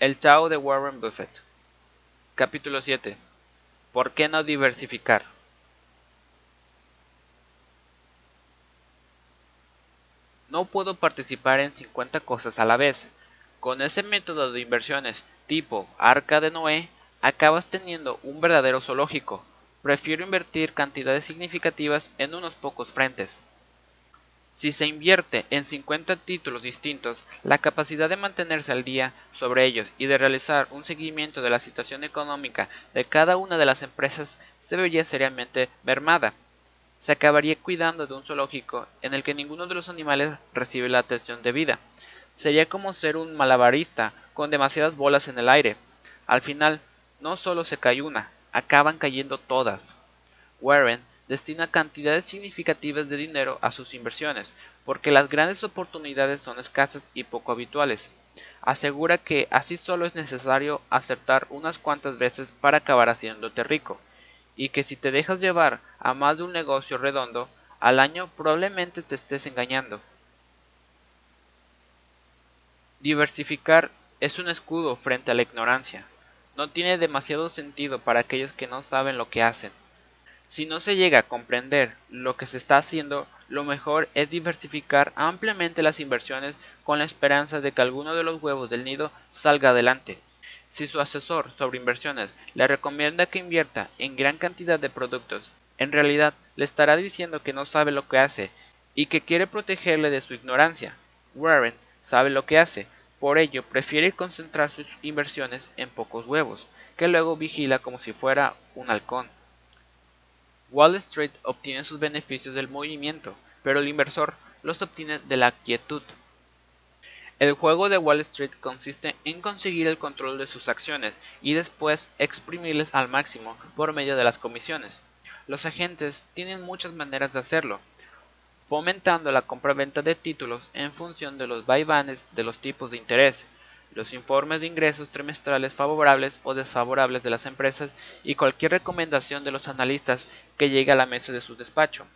El Tao de Warren Buffett. Capítulo 7. ¿Por qué no diversificar? No puedo participar en 50 cosas a la vez. Con ese método de inversiones tipo Arca de Noé, acabas teniendo un verdadero zoológico. Prefiero invertir cantidades significativas en unos pocos frentes. Si se invierte en 50 títulos distintos, la capacidad de mantenerse al día sobre ellos y de realizar un seguimiento de la situación económica de cada una de las empresas se vería seriamente mermada. Se acabaría cuidando de un zoológico en el que ninguno de los animales recibe la atención debida. Sería como ser un malabarista con demasiadas bolas en el aire. Al final, no solo se cae una, acaban cayendo todas. Warren destina cantidades significativas de dinero a sus inversiones, porque las grandes oportunidades son escasas y poco habituales. Asegura que así solo es necesario acertar unas cuantas veces para acabar haciéndote rico, y que si te dejas llevar a más de un negocio redondo, al año probablemente te estés engañando. Diversificar es un escudo frente a la ignorancia. No tiene demasiado sentido para aquellos que no saben lo que hacen. Si no se llega a comprender lo que se está haciendo, lo mejor es diversificar ampliamente las inversiones con la esperanza de que alguno de los huevos del nido salga adelante. Si su asesor sobre inversiones le recomienda que invierta en gran cantidad de productos, en realidad le estará diciendo que no sabe lo que hace y que quiere protegerle de su ignorancia. Warren sabe lo que hace, por ello prefiere concentrar sus inversiones en pocos huevos, que luego vigila como si fuera un halcón. Wall Street obtiene sus beneficios del movimiento, pero el inversor los obtiene de la quietud. El juego de Wall Street consiste en conseguir el control de sus acciones y después exprimirles al máximo por medio de las comisiones. Los agentes tienen muchas maneras de hacerlo, fomentando la compraventa de títulos en función de los vaivanes de los tipos de interés, los informes de ingresos trimestrales favorables o desfavorables de las empresas y cualquier recomendación de los analistas que llegue a la mesa de su despacho.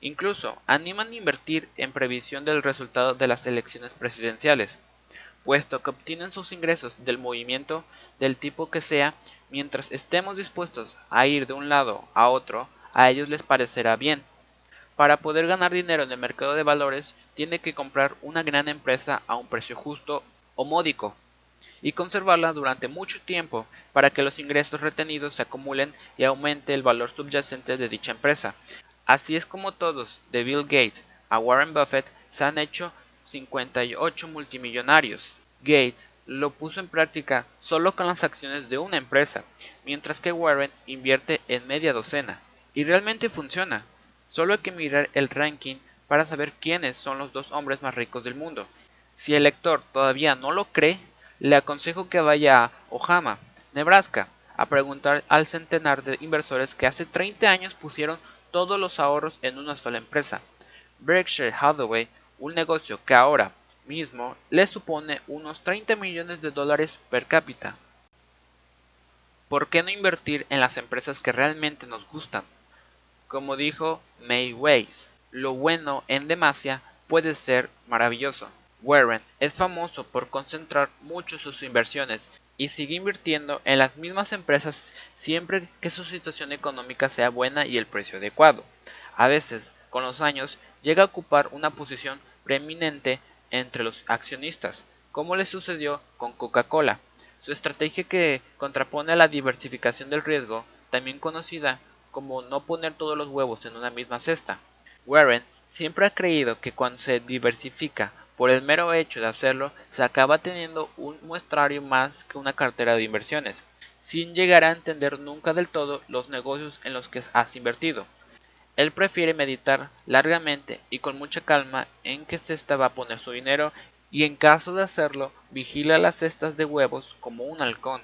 Incluso animan a invertir en previsión del resultado de las elecciones presidenciales, puesto que obtienen sus ingresos del movimiento del tipo que sea, mientras estemos dispuestos a ir de un lado a otro, a ellos les parecerá bien. Para poder ganar dinero en el mercado de valores, tiene que comprar una gran empresa a un precio justo o módico y conservarla durante mucho tiempo para que los ingresos retenidos se acumulen y aumente el valor subyacente de dicha empresa. Así es como todos, de Bill Gates a Warren Buffett, se han hecho 58 multimillonarios. Gates lo puso en práctica solo con las acciones de una empresa, mientras que Warren invierte en media docena. Y realmente funciona. Solo hay que mirar el ranking para saber quiénes son los dos hombres más ricos del mundo. Si el lector todavía no lo cree, le aconsejo que vaya a Ojama, Nebraska, a preguntar al centenar de inversores que hace 30 años pusieron todos los ahorros en una sola empresa. Berkshire Hathaway, un negocio que ahora mismo le supone unos 30 millones de dólares per cápita. ¿Por qué no invertir en las empresas que realmente nos gustan? Como dijo May Weiss, lo bueno en demasia puede ser maravilloso. Warren es famoso por concentrar mucho sus inversiones y sigue invirtiendo en las mismas empresas siempre que su situación económica sea buena y el precio adecuado. A veces, con los años, llega a ocupar una posición preeminente entre los accionistas, como le sucedió con Coca-Cola. Su estrategia que contrapone a la diversificación del riesgo, también conocida como no poner todos los huevos en una misma cesta. Warren siempre ha creído que cuando se diversifica por el mero hecho de hacerlo, se acaba teniendo un muestrario más que una cartera de inversiones, sin llegar a entender nunca del todo los negocios en los que has invertido. Él prefiere meditar largamente y con mucha calma en qué cesta va a poner su dinero y en caso de hacerlo, vigila las cestas de huevos como un halcón.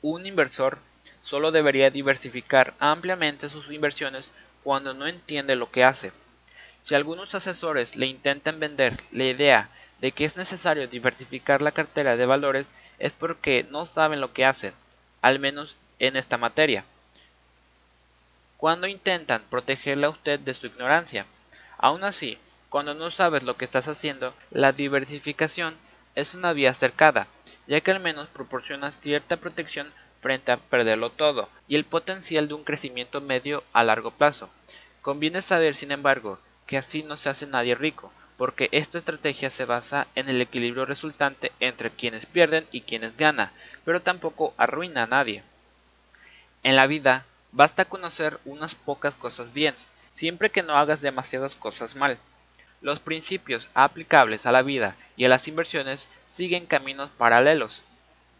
Un inversor solo debería diversificar ampliamente sus inversiones cuando no entiende lo que hace si algunos asesores le intentan vender la idea de que es necesario diversificar la cartera de valores es porque no saben lo que hacen, al menos en esta materia. Cuando intentan protegerle a usted de su ignorancia. Aún así, cuando no sabes lo que estás haciendo, la diversificación es una vía cercada, ya que al menos proporciona cierta protección frente a perderlo todo y el potencial de un crecimiento medio a largo plazo. Conviene saber, sin embargo, que así no se hace nadie rico, porque esta estrategia se basa en el equilibrio resultante entre quienes pierden y quienes ganan, pero tampoco arruina a nadie. En la vida, basta conocer unas pocas cosas bien, siempre que no hagas demasiadas cosas mal. Los principios aplicables a la vida y a las inversiones siguen caminos paralelos.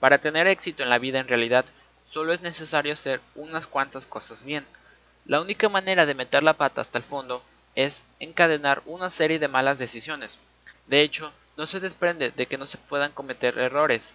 Para tener éxito en la vida en realidad, solo es necesario hacer unas cuantas cosas bien. La única manera de meter la pata hasta el fondo es encadenar una serie de malas decisiones. De hecho, no se desprende de que no se puedan cometer errores,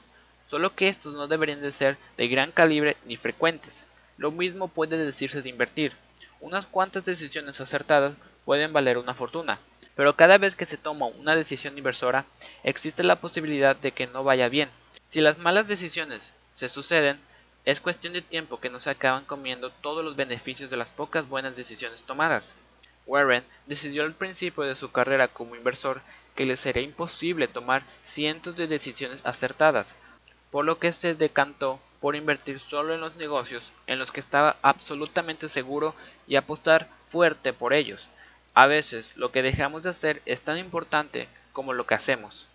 solo que estos no deberían de ser de gran calibre ni frecuentes. Lo mismo puede decirse de invertir. Unas cuantas decisiones acertadas pueden valer una fortuna, pero cada vez que se toma una decisión inversora existe la posibilidad de que no vaya bien. Si las malas decisiones se suceden, es cuestión de tiempo que no se acaban comiendo todos los beneficios de las pocas buenas decisiones tomadas. Warren decidió al principio de su carrera como inversor que le sería imposible tomar cientos de decisiones acertadas, por lo que se decantó por invertir solo en los negocios en los que estaba absolutamente seguro y apostar fuerte por ellos. A veces lo que dejamos de hacer es tan importante como lo que hacemos.